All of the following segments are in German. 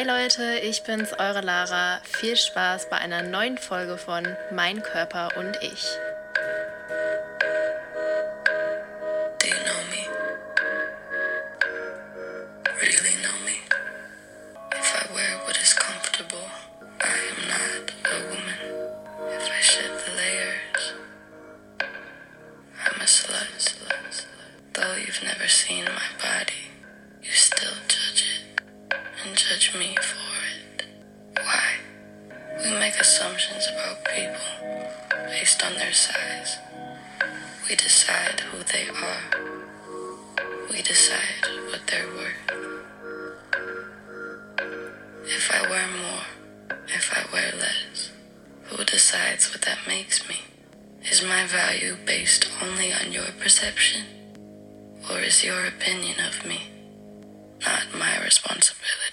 Hey Leute, ich bin's, eure Lara. Viel Spaß bei einer neuen Folge von Mein Körper und ich. based on their size. We decide who they are. We decide what they're worth. If I wear more, if I wear less, who decides what that makes me? Is my value based only on your perception? Or is your opinion of me not my responsibility?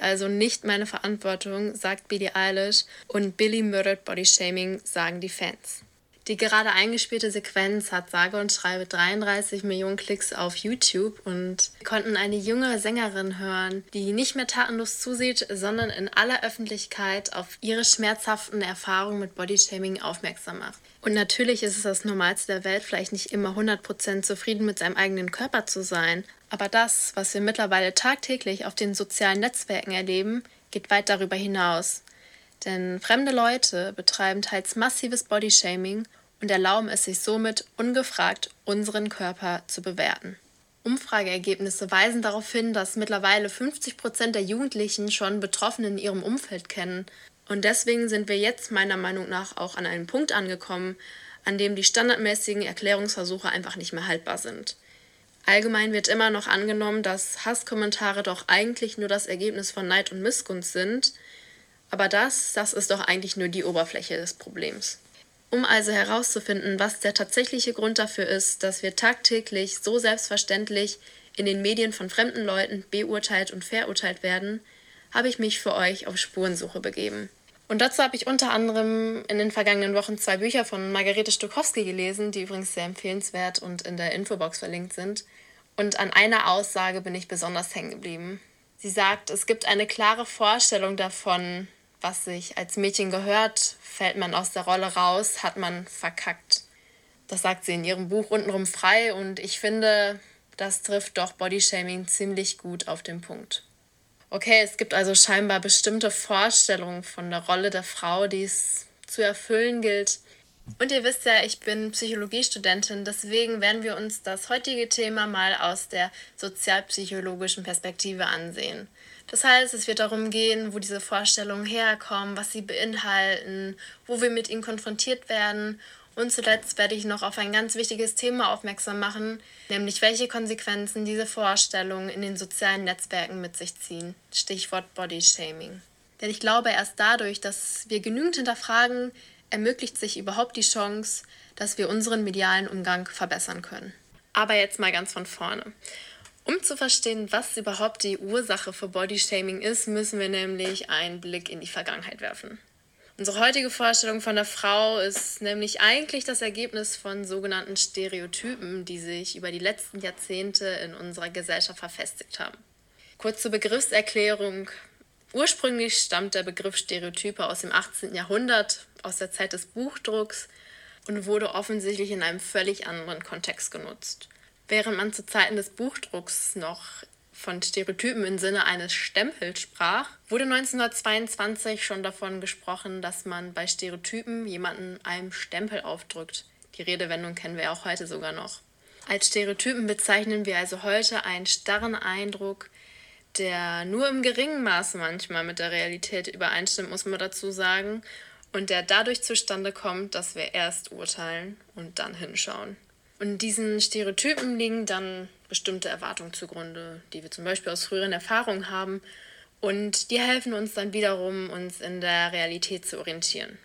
Also nicht meine Verantwortung, sagt Billie Eilish und Billy murdered body shaming, sagen die Fans. Die gerade eingespielte Sequenz hat sage und schreibe 33 Millionen Klicks auf YouTube und wir konnten eine junge Sängerin hören, die nicht mehr tatenlos zusieht, sondern in aller Öffentlichkeit auf ihre schmerzhaften Erfahrungen mit Bodyshaming aufmerksam macht. Und natürlich ist es das Normalste der Welt, vielleicht nicht immer 100% zufrieden mit seinem eigenen Körper zu sein. Aber das, was wir mittlerweile tagtäglich auf den sozialen Netzwerken erleben, geht weit darüber hinaus. Denn fremde Leute betreiben teils massives Bodyshaming und erlauben es sich somit ungefragt, unseren Körper zu bewerten. Umfrageergebnisse weisen darauf hin, dass mittlerweile 50 Prozent der Jugendlichen schon Betroffene in ihrem Umfeld kennen. Und deswegen sind wir jetzt meiner Meinung nach auch an einem Punkt angekommen, an dem die standardmäßigen Erklärungsversuche einfach nicht mehr haltbar sind. Allgemein wird immer noch angenommen, dass Hasskommentare doch eigentlich nur das Ergebnis von Neid und Missgunst sind, aber das, das ist doch eigentlich nur die Oberfläche des Problems. Um also herauszufinden, was der tatsächliche Grund dafür ist, dass wir tagtäglich so selbstverständlich in den Medien von fremden Leuten beurteilt und verurteilt werden, habe ich mich für euch auf Spurensuche begeben. Und dazu habe ich unter anderem in den vergangenen Wochen zwei Bücher von Margarete Stokowski gelesen, die übrigens sehr empfehlenswert und in der Infobox verlinkt sind. Und an einer Aussage bin ich besonders hängen geblieben. Sie sagt, es gibt eine klare Vorstellung davon, was sich als Mädchen gehört. Fällt man aus der Rolle raus, hat man verkackt. Das sagt sie in ihrem Buch untenrum frei und ich finde, das trifft doch Bodyshaming ziemlich gut auf den Punkt. Okay, es gibt also scheinbar bestimmte Vorstellungen von der Rolle der Frau, die es zu erfüllen gilt. Und ihr wisst ja, ich bin Psychologiestudentin, deswegen werden wir uns das heutige Thema mal aus der sozialpsychologischen Perspektive ansehen. Das heißt, es wird darum gehen, wo diese Vorstellungen herkommen, was sie beinhalten, wo wir mit ihnen konfrontiert werden und zuletzt werde ich noch auf ein ganz wichtiges Thema aufmerksam machen, nämlich welche Konsequenzen diese Vorstellungen in den sozialen Netzwerken mit sich ziehen. Stichwort Body Shaming. Denn ich glaube, erst dadurch, dass wir genügend hinterfragen, ermöglicht sich überhaupt die Chance, dass wir unseren medialen Umgang verbessern können. Aber jetzt mal ganz von vorne. Um zu verstehen, was überhaupt die Ursache für Bodyshaming ist, müssen wir nämlich einen Blick in die Vergangenheit werfen. Unsere heutige Vorstellung von der Frau ist nämlich eigentlich das Ergebnis von sogenannten Stereotypen, die sich über die letzten Jahrzehnte in unserer Gesellschaft verfestigt haben. Kurz zur Begriffserklärung. Ursprünglich stammt der Begriff Stereotype aus dem 18. Jahrhundert, aus der Zeit des Buchdrucks und wurde offensichtlich in einem völlig anderen Kontext genutzt. Während man zu Zeiten des Buchdrucks noch von Stereotypen im Sinne eines Stempels sprach, wurde 1922 schon davon gesprochen, dass man bei Stereotypen jemanden einem Stempel aufdrückt. Die Redewendung kennen wir auch heute sogar noch. Als Stereotypen bezeichnen wir also heute einen starren Eindruck, der nur im geringen Maße manchmal mit der Realität übereinstimmt, muss man dazu sagen, und der dadurch zustande kommt, dass wir erst urteilen und dann hinschauen. Und diesen Stereotypen liegen dann bestimmte Erwartungen zugrunde, die wir zum Beispiel aus früheren Erfahrungen haben. Und die helfen uns dann wiederum, uns in der Realität zu orientieren.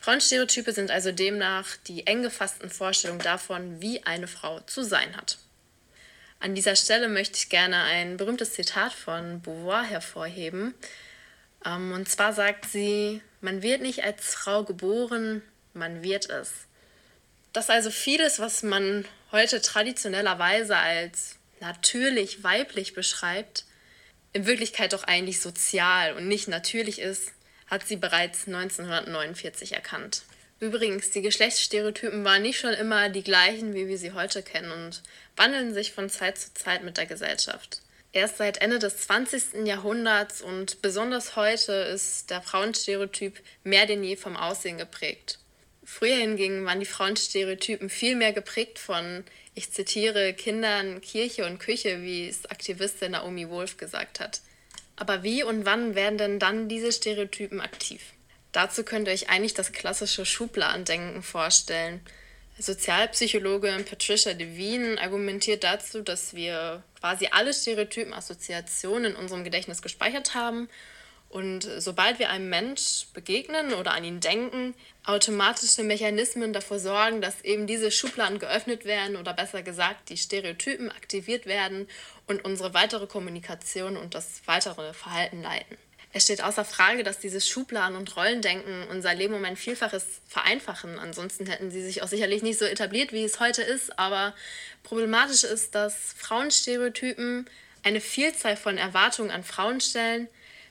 Frauenstereotype sind also demnach die eng gefassten Vorstellungen davon, wie eine Frau zu sein hat. An dieser Stelle möchte ich gerne ein berühmtes Zitat von Beauvoir hervorheben. Ähm, und zwar sagt sie, man wird nicht als Frau geboren, man wird es. Dass also vieles, was man heute traditionellerweise als natürlich weiblich beschreibt, in Wirklichkeit doch eigentlich sozial und nicht natürlich ist, hat sie bereits 1949 erkannt. Übrigens, die Geschlechtsstereotypen waren nicht schon immer die gleichen, wie wir sie heute kennen und wandeln sich von Zeit zu Zeit mit der Gesellschaft. Erst seit Ende des 20. Jahrhunderts und besonders heute ist der Frauenstereotyp mehr denn je vom Aussehen geprägt. Früher hingegen waren die Frauenstereotypen viel mehr geprägt von, ich zitiere, Kindern, Kirche und Küche, wie es Aktivistin Naomi Wolf gesagt hat. Aber wie und wann werden denn dann diese Stereotypen aktiv? Dazu könnt ihr euch eigentlich das klassische Schubladendenken vorstellen. Sozialpsychologin Patricia Devine argumentiert dazu, dass wir quasi alle Stereotypen, Assoziationen in unserem Gedächtnis gespeichert haben und sobald wir einem Mensch begegnen oder an ihn denken, automatische Mechanismen dafür sorgen, dass eben diese Schubladen geöffnet werden oder besser gesagt die Stereotypen aktiviert werden und unsere weitere Kommunikation und das weitere Verhalten leiten. Es steht außer Frage, dass dieses Schubladen- und Rollendenken unser Leben um ein Vielfaches vereinfachen. Ansonsten hätten sie sich auch sicherlich nicht so etabliert, wie es heute ist. Aber problematisch ist, dass Frauenstereotypen eine Vielzahl von Erwartungen an Frauen stellen,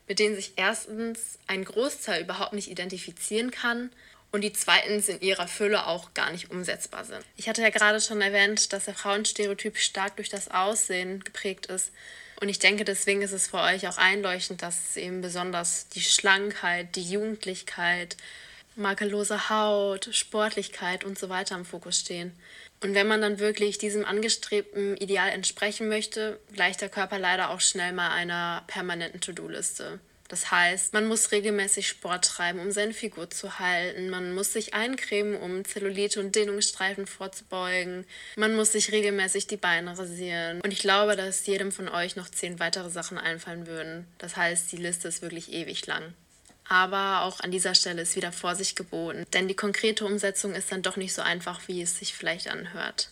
mit denen sich erstens ein Großteil überhaupt nicht identifizieren kann und die zweitens in ihrer Fülle auch gar nicht umsetzbar sind. Ich hatte ja gerade schon erwähnt, dass der Frauenstereotyp stark durch das Aussehen geprägt ist. Und ich denke, deswegen ist es für euch auch einleuchtend, dass eben besonders die Schlankheit, die Jugendlichkeit, makellose Haut, Sportlichkeit und so weiter im Fokus stehen. Und wenn man dann wirklich diesem angestrebten Ideal entsprechen möchte, gleicht der Körper leider auch schnell mal einer permanenten To-Do-Liste. Das heißt, man muss regelmäßig Sport treiben, um seine Figur zu halten. Man muss sich eincremen, um Zellulite und Dehnungsstreifen vorzubeugen. Man muss sich regelmäßig die Beine rasieren. Und ich glaube, dass jedem von euch noch zehn weitere Sachen einfallen würden. Das heißt, die Liste ist wirklich ewig lang. Aber auch an dieser Stelle ist wieder Vorsicht geboten, denn die konkrete Umsetzung ist dann doch nicht so einfach, wie es sich vielleicht anhört.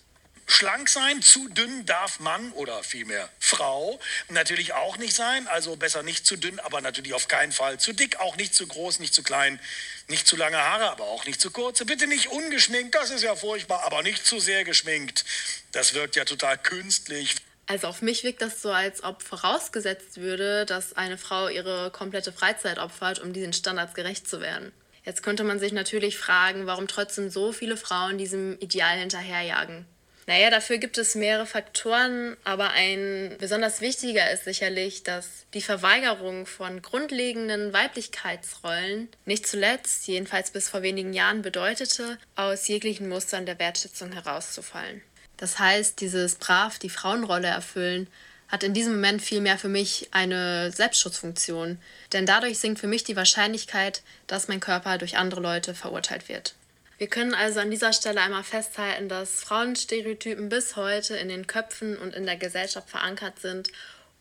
Schlank sein, zu dünn darf Mann oder vielmehr Frau natürlich auch nicht sein. Also besser nicht zu dünn, aber natürlich auf keinen Fall zu dick, auch nicht zu groß, nicht zu klein, nicht zu lange Haare, aber auch nicht zu kurze. Bitte nicht ungeschminkt, das ist ja furchtbar, aber nicht zu sehr geschminkt. Das wirkt ja total künstlich. Also auf mich wirkt das so, als ob vorausgesetzt würde, dass eine Frau ihre komplette Freizeit opfert, um diesen Standards gerecht zu werden. Jetzt könnte man sich natürlich fragen, warum trotzdem so viele Frauen diesem Ideal hinterherjagen. Naja, dafür gibt es mehrere Faktoren, aber ein besonders wichtiger ist sicherlich, dass die Verweigerung von grundlegenden Weiblichkeitsrollen nicht zuletzt, jedenfalls bis vor wenigen Jahren, bedeutete, aus jeglichen Mustern der Wertschätzung herauszufallen. Das heißt, dieses brav die Frauenrolle erfüllen hat in diesem Moment vielmehr für mich eine Selbstschutzfunktion, denn dadurch sinkt für mich die Wahrscheinlichkeit, dass mein Körper durch andere Leute verurteilt wird. Wir können also an dieser Stelle einmal festhalten, dass Frauenstereotypen bis heute in den Köpfen und in der Gesellschaft verankert sind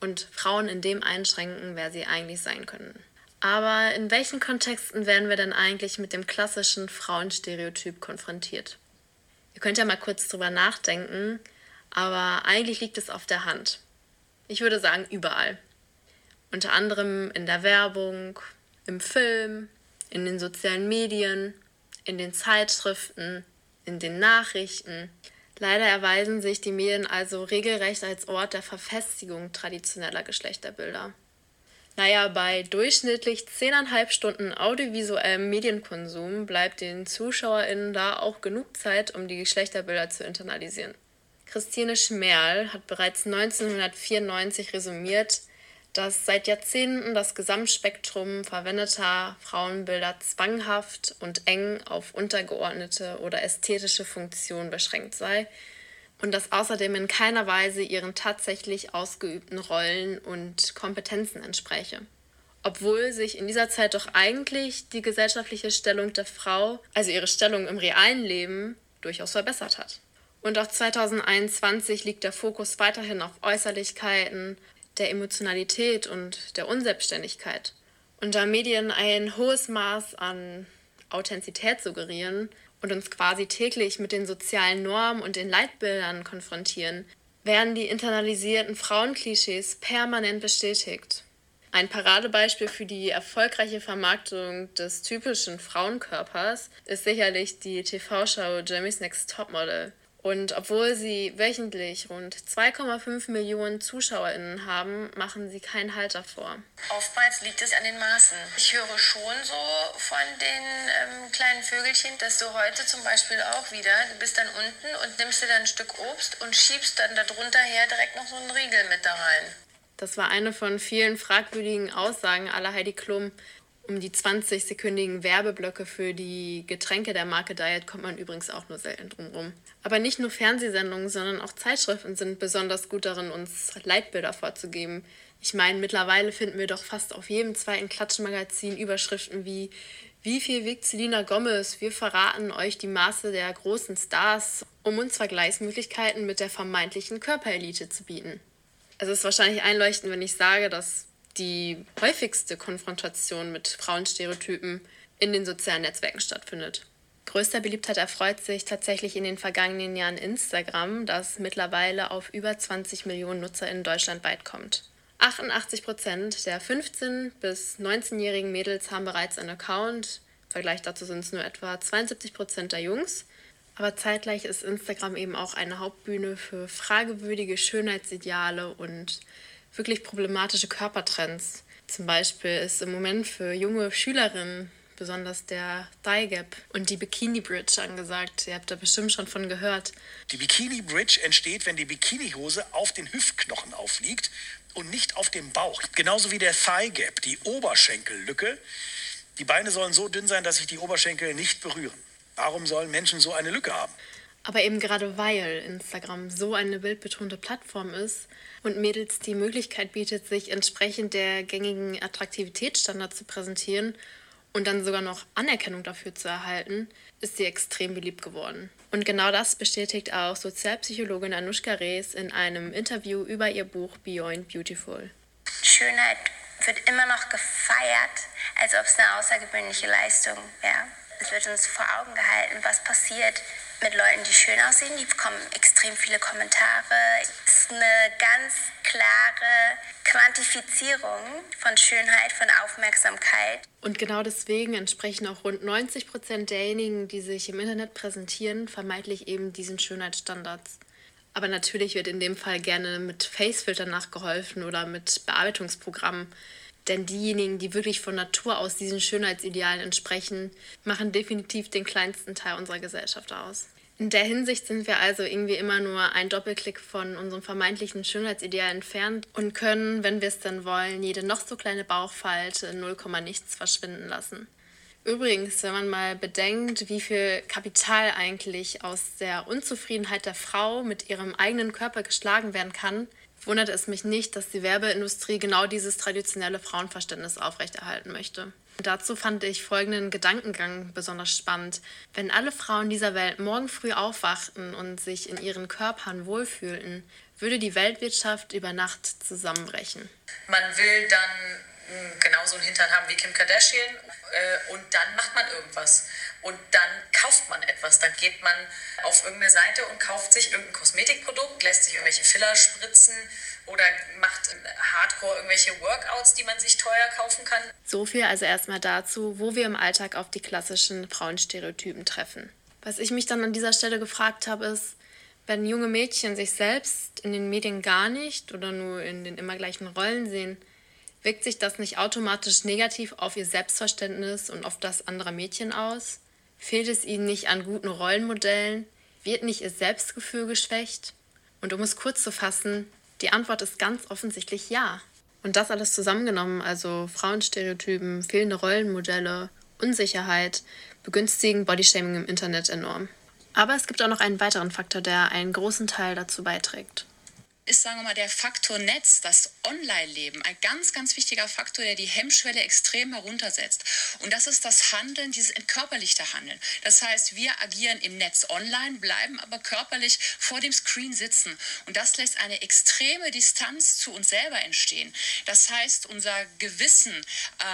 und Frauen in dem einschränken, wer sie eigentlich sein können. Aber in welchen Kontexten werden wir denn eigentlich mit dem klassischen Frauenstereotyp konfrontiert? Ihr könnt ja mal kurz drüber nachdenken, aber eigentlich liegt es auf der Hand. Ich würde sagen, überall. Unter anderem in der Werbung, im Film, in den sozialen Medien in den Zeitschriften, in den Nachrichten. Leider erweisen sich die Medien also regelrecht als Ort der Verfestigung traditioneller Geschlechterbilder. Naja, bei durchschnittlich 10,5 Stunden audiovisuellem Medienkonsum bleibt den ZuschauerInnen da auch genug Zeit, um die Geschlechterbilder zu internalisieren. Christine Schmerl hat bereits 1994 resümiert, dass seit Jahrzehnten das Gesamtspektrum verwendeter Frauenbilder zwanghaft und eng auf untergeordnete oder ästhetische Funktionen beschränkt sei und das außerdem in keiner Weise ihren tatsächlich ausgeübten Rollen und Kompetenzen entspräche. Obwohl sich in dieser Zeit doch eigentlich die gesellschaftliche Stellung der Frau, also ihre Stellung im realen Leben, durchaus verbessert hat. Und auch 2021 liegt der Fokus weiterhin auf Äußerlichkeiten, der Emotionalität und der Unselbstständigkeit. Und da Medien ein hohes Maß an Authentizität suggerieren und uns quasi täglich mit den sozialen Normen und den Leitbildern konfrontieren, werden die internalisierten Frauenklischees permanent bestätigt. Ein Paradebeispiel für die erfolgreiche Vermarktung des typischen Frauenkörpers ist sicherlich die TV-Show Jeremy's Next Topmodel Und obwohl sie wöchentlich rund 2,5 Millionen ZuschauerInnen haben, machen sie keinen Halt davor. Oftmals liegt es an den Maßen. Ich höre schon so von den ähm, kleinen Vögelchen, dass du heute zum Beispiel auch wieder, du bist dann unten und nimmst dir dann ein Stück Obst und schiebst dann darunter her direkt noch so einen Riegel mit da rein. Das war eine von vielen fragwürdigen Aussagen aller Heidi Klum. Um die 20-sekündigen Werbeblöcke für die Getränke der Marke Diet kommt man übrigens auch nur selten drumherum. Aber nicht nur Fernsehsendungen, sondern auch Zeitschriften sind besonders gut darin, uns Leitbilder vorzugeben. Ich meine, mittlerweile finden wir doch fast auf jedem zweiten Klatschmagazin Überschriften wie Wie viel wiegt Selina Gomez? Wir verraten euch die Maße der großen Stars, um uns Vergleichsmöglichkeiten mit der vermeintlichen Körperelite zu bieten. Es ist wahrscheinlich einleuchtend, wenn ich sage, dass die häufigste Konfrontation mit Frauenstereotypen in den sozialen Netzwerken stattfindet. Größter Beliebtheit erfreut sich tatsächlich in den vergangenen Jahren Instagram, das mittlerweile auf über 20 Millionen Nutzer in Deutschland weit kommt. 88 Prozent der 15- bis 19-jährigen Mädels haben bereits einen Account. Im Vergleich dazu sind es nur etwa 72 Prozent der Jungs. Aber zeitgleich ist Instagram eben auch eine Hauptbühne für fragewürdige Schönheitsideale und wirklich problematische Körpertrends. Zum Beispiel ist im Moment für junge Schülerinnen besonders der Thigh Gap und die Bikini Bridge angesagt. Ihr habt da bestimmt schon von gehört. Die Bikini Bridge entsteht, wenn die Bikinihose auf den Hüftknochen aufliegt und nicht auf dem Bauch. Genauso wie der Thigh Gap, die Oberschenkellücke. Die Beine sollen so dünn sein, dass sich die Oberschenkel nicht berühren. Warum sollen Menschen so eine Lücke haben? Aber eben gerade weil Instagram so eine bildbetonte Plattform ist und Mädels die Möglichkeit bietet, sich entsprechend der gängigen Attraktivitätsstandards zu präsentieren und dann sogar noch Anerkennung dafür zu erhalten, ist sie extrem beliebt geworden. Und genau das bestätigt auch Sozialpsychologin Anushka Rees in einem Interview über ihr Buch Beyond Beautiful. Schönheit wird immer noch gefeiert, als ob es eine außergewöhnliche Leistung wäre. Es wird uns vor Augen gehalten, was passiert mit Leuten, die schön aussehen. Die bekommen extrem viele Kommentare. Es eine ganz klare Quantifizierung von Schönheit, von Aufmerksamkeit. Und genau deswegen entsprechen auch rund 90 Prozent derjenigen, die sich im Internet präsentieren, vermeintlich eben diesen Schönheitsstandards. Aber natürlich wird in dem Fall gerne mit Facefiltern nachgeholfen oder mit Bearbeitungsprogrammen. Denn diejenigen, die wirklich von Natur aus diesen Schönheitsidealen entsprechen, machen definitiv den kleinsten Teil unserer Gesellschaft aus. In der Hinsicht sind wir also irgendwie immer nur ein Doppelklick von unserem vermeintlichen Schönheitsideal entfernt und können, wenn wir es dann wollen, jede noch so kleine Bauchfalte in 0, nichts verschwinden lassen. Übrigens, wenn man mal bedenkt, wie viel Kapital eigentlich aus der Unzufriedenheit der Frau mit ihrem eigenen Körper geschlagen werden kann, wundert es mich nicht, dass die Werbeindustrie genau dieses traditionelle Frauenverständnis aufrechterhalten möchte. Dazu fand ich folgenden Gedankengang besonders spannend. Wenn alle Frauen dieser Welt morgen früh aufwachten und sich in ihren Körpern wohlfühlten, würde die Weltwirtschaft über Nacht zusammenbrechen. Man will dann genauso einen Hintern haben wie Kim Kardashian äh, und dann macht man irgendwas und dann kauft man etwas. Dann geht man auf irgendeine Seite und kauft sich irgendein Kosmetikprodukt, lässt sich irgendwelche Filler spritzen oder macht hardcore irgendwelche Workouts, die man sich teuer kaufen kann. So viel also erstmal dazu, wo wir im Alltag auf die klassischen Frauenstereotypen treffen. Was ich mich dann an dieser Stelle gefragt habe, ist, wenn junge Mädchen sich selbst in den Medien gar nicht oder nur in den immer gleichen Rollen sehen, Wirkt sich das nicht automatisch negativ auf ihr Selbstverständnis und auf das anderer Mädchen aus? Fehlt es ihnen nicht an guten Rollenmodellen? Wird nicht ihr Selbstgefühl geschwächt? Und um es kurz zu fassen, die Antwort ist ganz offensichtlich ja. Und das alles zusammengenommen, also Frauenstereotypen, fehlende Rollenmodelle, Unsicherheit, begünstigen Bodyshaming im Internet enorm. Aber es gibt auch noch einen weiteren Faktor, der einen großen Teil dazu beiträgt ist, sagen wir mal, der Faktor Netz, das Online-Leben, ein ganz, ganz wichtiger Faktor, der die Hemmschwelle extrem heruntersetzt. Und das ist das Handeln, dieses entkörperlichte Handeln. Das heißt, wir agieren im Netz online, bleiben aber körperlich vor dem Screen sitzen. Und das lässt eine extreme Distanz zu uns selber entstehen. Das heißt, unser Gewissen,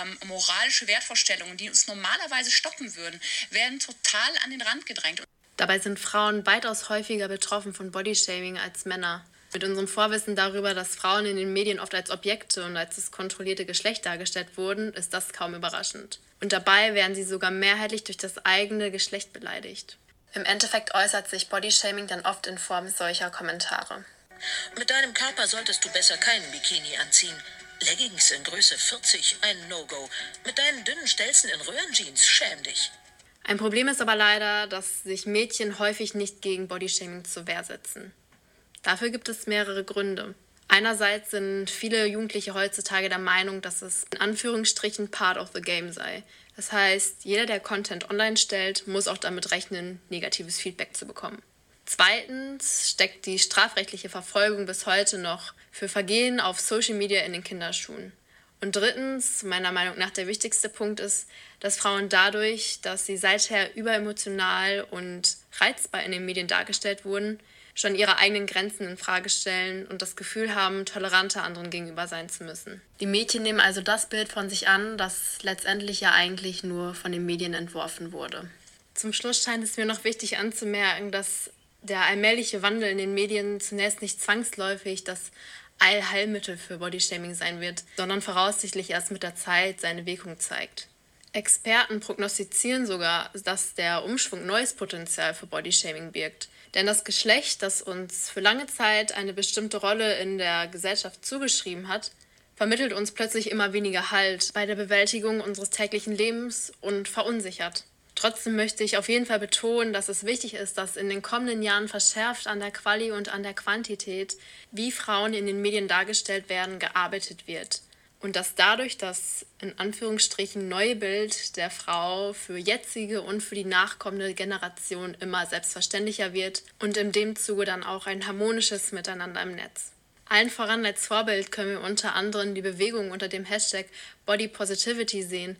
ähm, moralische Wertvorstellungen, die uns normalerweise stoppen würden, werden total an den Rand gedrängt. Dabei sind Frauen weitaus häufiger betroffen von Bodyshaming als Männer. Mit unserem Vorwissen darüber, dass Frauen in den Medien oft als Objekte und als das kontrollierte Geschlecht dargestellt wurden, ist das kaum überraschend. Und dabei werden sie sogar mehrheitlich durch das eigene Geschlecht beleidigt. Im Endeffekt äußert sich Bodyshaming dann oft in Form solcher Kommentare. Mit deinem Körper solltest du besser keinen Bikini anziehen. Leggings in Größe 40, ein No-Go. Mit deinen dünnen Stelzen in Röhrenjeans, schäm dich. Ein Problem ist aber leider, dass sich Mädchen häufig nicht gegen Bodyshaming zur Wehr setzen. Dafür gibt es mehrere Gründe. Einerseits sind viele Jugendliche heutzutage der Meinung, dass es in Anführungsstrichen part of the game sei. Das heißt, jeder, der Content online stellt, muss auch damit rechnen, negatives Feedback zu bekommen. Zweitens steckt die strafrechtliche Verfolgung bis heute noch für Vergehen auf Social Media in den Kinderschuhen. Und drittens, meiner Meinung nach der wichtigste Punkt ist, dass Frauen dadurch, dass sie seither überemotional und reizbar in den Medien dargestellt wurden, schon ihre eigenen Grenzen in Frage stellen und das Gefühl haben, toleranter anderen gegenüber sein zu müssen. Die Mädchen nehmen also das Bild von sich an, das letztendlich ja eigentlich nur von den Medien entworfen wurde. Zum Schluss scheint es mir noch wichtig anzumerken, dass der allmähliche Wandel in den Medien zunächst nicht zwangsläufig das Allheilmittel für Bodyshaming sein wird, sondern voraussichtlich erst mit der Zeit seine Wirkung zeigt. Experten prognostizieren sogar, dass der Umschwung neues Potenzial für Bodyshaming birgt. Denn das Geschlecht, das uns für lange Zeit eine bestimmte Rolle in der Gesellschaft zugeschrieben hat, vermittelt uns plötzlich immer weniger Halt bei der Bewältigung unseres täglichen Lebens und verunsichert. Trotzdem möchte ich auf jeden Fall betonen, dass es wichtig ist, dass in den kommenden Jahren verschärft an der Quali und an der Quantität, wie Frauen in den Medien dargestellt werden, gearbeitet wird. Und dass dadurch das in Anführungsstrichen neue Bild der Frau für jetzige und für die nachkommende Generation immer selbstverständlicher wird und in dem Zuge dann auch ein harmonisches Miteinander im Netz. Allen voran als Vorbild können wir unter anderem die Bewegung unter dem Hashtag Body Positivity sehen,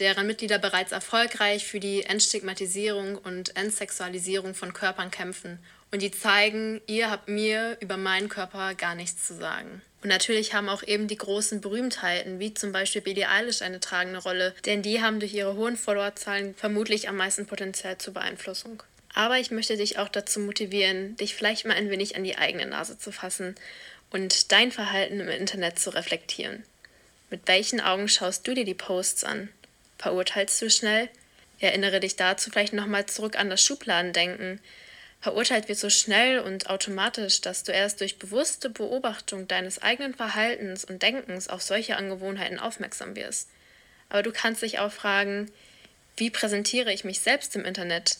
deren Mitglieder bereits erfolgreich für die Entstigmatisierung und Entsexualisierung von Körpern kämpfen und die zeigen, ihr habt mir über meinen Körper gar nichts zu sagen. Und natürlich haben auch eben die großen Berühmtheiten, wie zum Beispiel Billie Eilish, eine tragende Rolle, denn die haben durch ihre hohen Followerzahlen vermutlich am meisten Potenzial zur Beeinflussung. Aber ich möchte dich auch dazu motivieren, dich vielleicht mal ein wenig an die eigene Nase zu fassen und dein Verhalten im Internet zu reflektieren. Mit welchen Augen schaust du dir die Posts an? Verurteilst du schnell? Erinnere dich dazu vielleicht nochmal zurück an das Schubladendenken. Verurteilt wird so schnell und automatisch, dass du erst durch bewusste Beobachtung deines eigenen Verhaltens und Denkens auf solche Angewohnheiten aufmerksam wirst. Aber du kannst dich auch fragen, wie präsentiere ich mich selbst im Internet?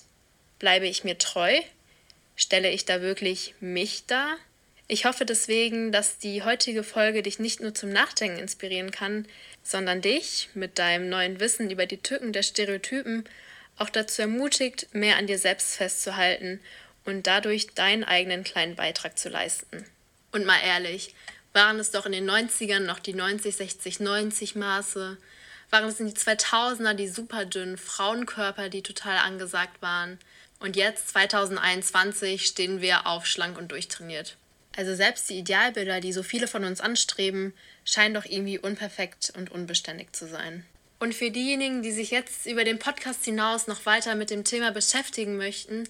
Bleibe ich mir treu? Stelle ich da wirklich mich dar? Ich hoffe deswegen, dass die heutige Folge dich nicht nur zum Nachdenken inspirieren kann, sondern dich mit deinem neuen Wissen über die Tücken der Stereotypen auch dazu ermutigt, mehr an dir selbst festzuhalten und dadurch deinen eigenen kleinen Beitrag zu leisten. Und mal ehrlich, waren es doch in den 90ern noch die 90, 60, 90 Maße? Waren es in die 2000er die superdünnen Frauenkörper, die total angesagt waren? Und jetzt, 2021, stehen wir auf schlank und durchtrainiert. Also selbst die Idealbilder, die so viele von uns anstreben, scheinen doch irgendwie unperfekt und unbeständig zu sein. Und für diejenigen, die sich jetzt über den Podcast hinaus noch weiter mit dem Thema beschäftigen möchten,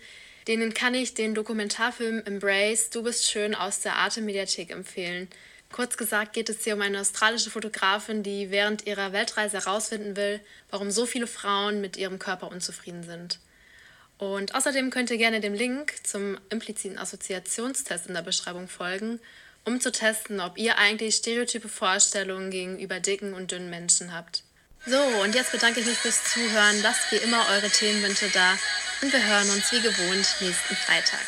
denen kann ich den Dokumentarfilm Embrace, Du bist schön aus der Arte Mediathek empfehlen. Kurz gesagt geht es hier um eine australische Fotografin, die während ihrer Weltreise herausfinden will, warum so viele Frauen mit ihrem Körper unzufrieden sind. Und außerdem könnt ihr gerne dem Link zum impliziten Assoziationstest in der Beschreibung folgen, um zu testen, ob ihr eigentlich stereotype Vorstellungen gegenüber dicken und dünnen Menschen habt. So, und jetzt bedanke ich mich fürs Zuhören. Lasst wie immer eure Themenwünsche da und wir hören uns wie gewohnt nächsten Freitag.